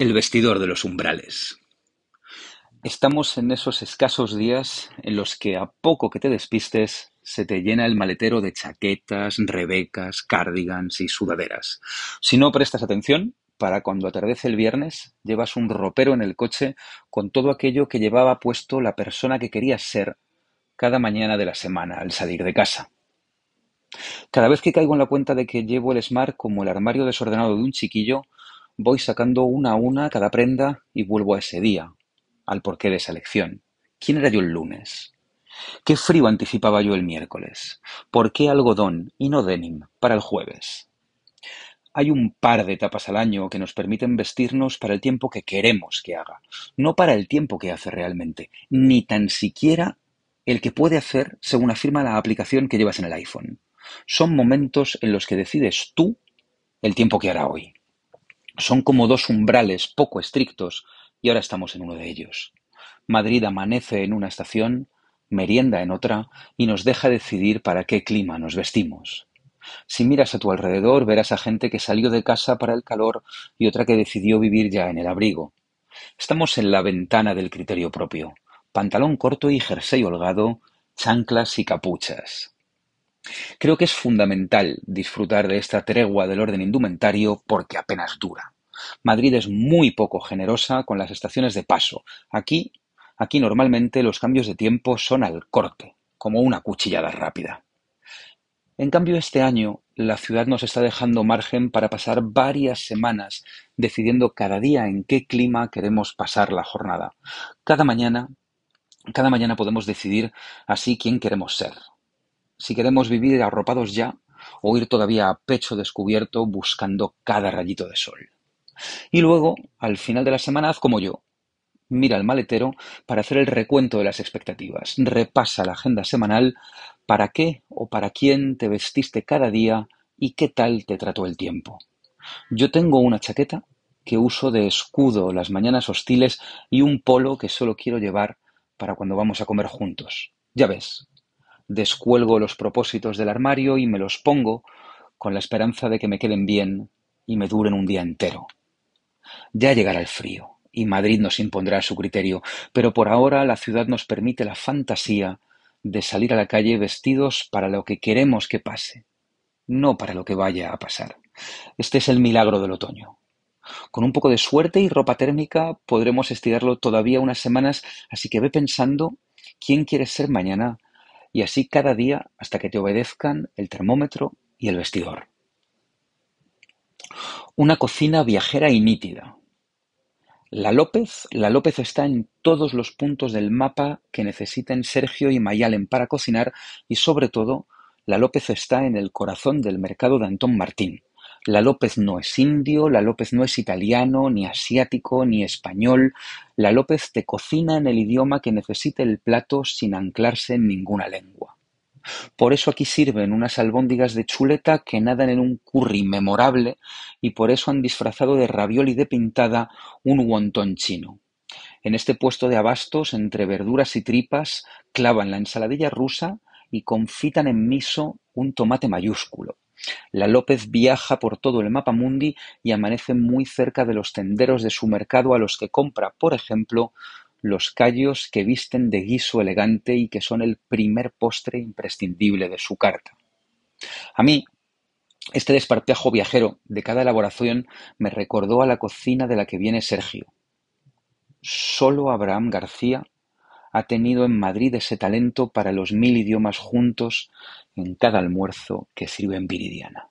El vestidor de los umbrales. Estamos en esos escasos días en los que a poco que te despistes se te llena el maletero de chaquetas, rebecas, cardigans y sudaderas. Si no prestas atención, para cuando atardece el viernes, llevas un ropero en el coche con todo aquello que llevaba puesto la persona que querías ser cada mañana de la semana al salir de casa. Cada vez que caigo en la cuenta de que llevo el Smart como el armario desordenado de un chiquillo, Voy sacando una a una cada prenda y vuelvo a ese día, al porqué de esa elección. ¿Quién era yo el lunes? ¿Qué frío anticipaba yo el miércoles? ¿Por qué algodón y no denim para el jueves? Hay un par de etapas al año que nos permiten vestirnos para el tiempo que queremos que haga, no para el tiempo que hace realmente, ni tan siquiera el que puede hacer según afirma la aplicación que llevas en el iPhone. Son momentos en los que decides tú el tiempo que hará hoy. Son como dos umbrales poco estrictos y ahora estamos en uno de ellos. Madrid amanece en una estación, merienda en otra y nos deja decidir para qué clima nos vestimos. Si miras a tu alrededor verás a gente que salió de casa para el calor y otra que decidió vivir ya en el abrigo. Estamos en la ventana del criterio propio. Pantalón corto y jersey holgado, chanclas y capuchas. Creo que es fundamental disfrutar de esta tregua del orden indumentario porque apenas dura. Madrid es muy poco generosa con las estaciones de paso. Aquí, aquí normalmente los cambios de tiempo son al corte, como una cuchillada rápida. En cambio, este año la ciudad nos está dejando margen para pasar varias semanas decidiendo cada día en qué clima queremos pasar la jornada. Cada mañana, cada mañana podemos decidir así quién queremos ser, si queremos vivir arropados ya o ir todavía a pecho descubierto buscando cada rayito de sol. Y luego, al final de la semana, haz como yo. Mira el maletero para hacer el recuento de las expectativas. Repasa la agenda semanal para qué o para quién te vestiste cada día y qué tal te trató el tiempo. Yo tengo una chaqueta que uso de escudo las mañanas hostiles y un polo que solo quiero llevar para cuando vamos a comer juntos. Ya ves, descuelgo los propósitos del armario y me los pongo con la esperanza de que me queden bien y me duren un día entero. Ya llegará el frío y Madrid nos impondrá su criterio, pero por ahora la ciudad nos permite la fantasía de salir a la calle vestidos para lo que queremos que pase, no para lo que vaya a pasar. Este es el milagro del otoño. Con un poco de suerte y ropa térmica podremos estirarlo todavía unas semanas, así que ve pensando quién quieres ser mañana y así cada día hasta que te obedezcan el termómetro y el vestidor. Una cocina viajera y nítida. La López, la López está en todos los puntos del mapa que necesiten Sergio y Mayalen para cocinar y sobre todo, la López está en el corazón del mercado de Antón Martín. La López no es indio, la López no es italiano, ni asiático, ni español. La López te cocina en el idioma que necesite el plato sin anclarse en ninguna lengua. Por eso aquí sirven unas albóndigas de chuleta que nadan en un curry memorable y por eso han disfrazado de ravioli de pintada un wonton chino. En este puesto de abastos, entre verduras y tripas, clavan la ensaladilla rusa y confitan en miso un tomate mayúsculo. La López viaja por todo el mapa mundi y amanece muy cerca de los tenderos de su mercado a los que compra, por ejemplo, los callos que visten de guiso elegante y que son el primer postre imprescindible de su carta. A mí, este despartejo viajero de cada elaboración me recordó a la cocina de la que viene Sergio. Solo Abraham García ha tenido en Madrid ese talento para los mil idiomas juntos en cada almuerzo que sirve en Viridiana.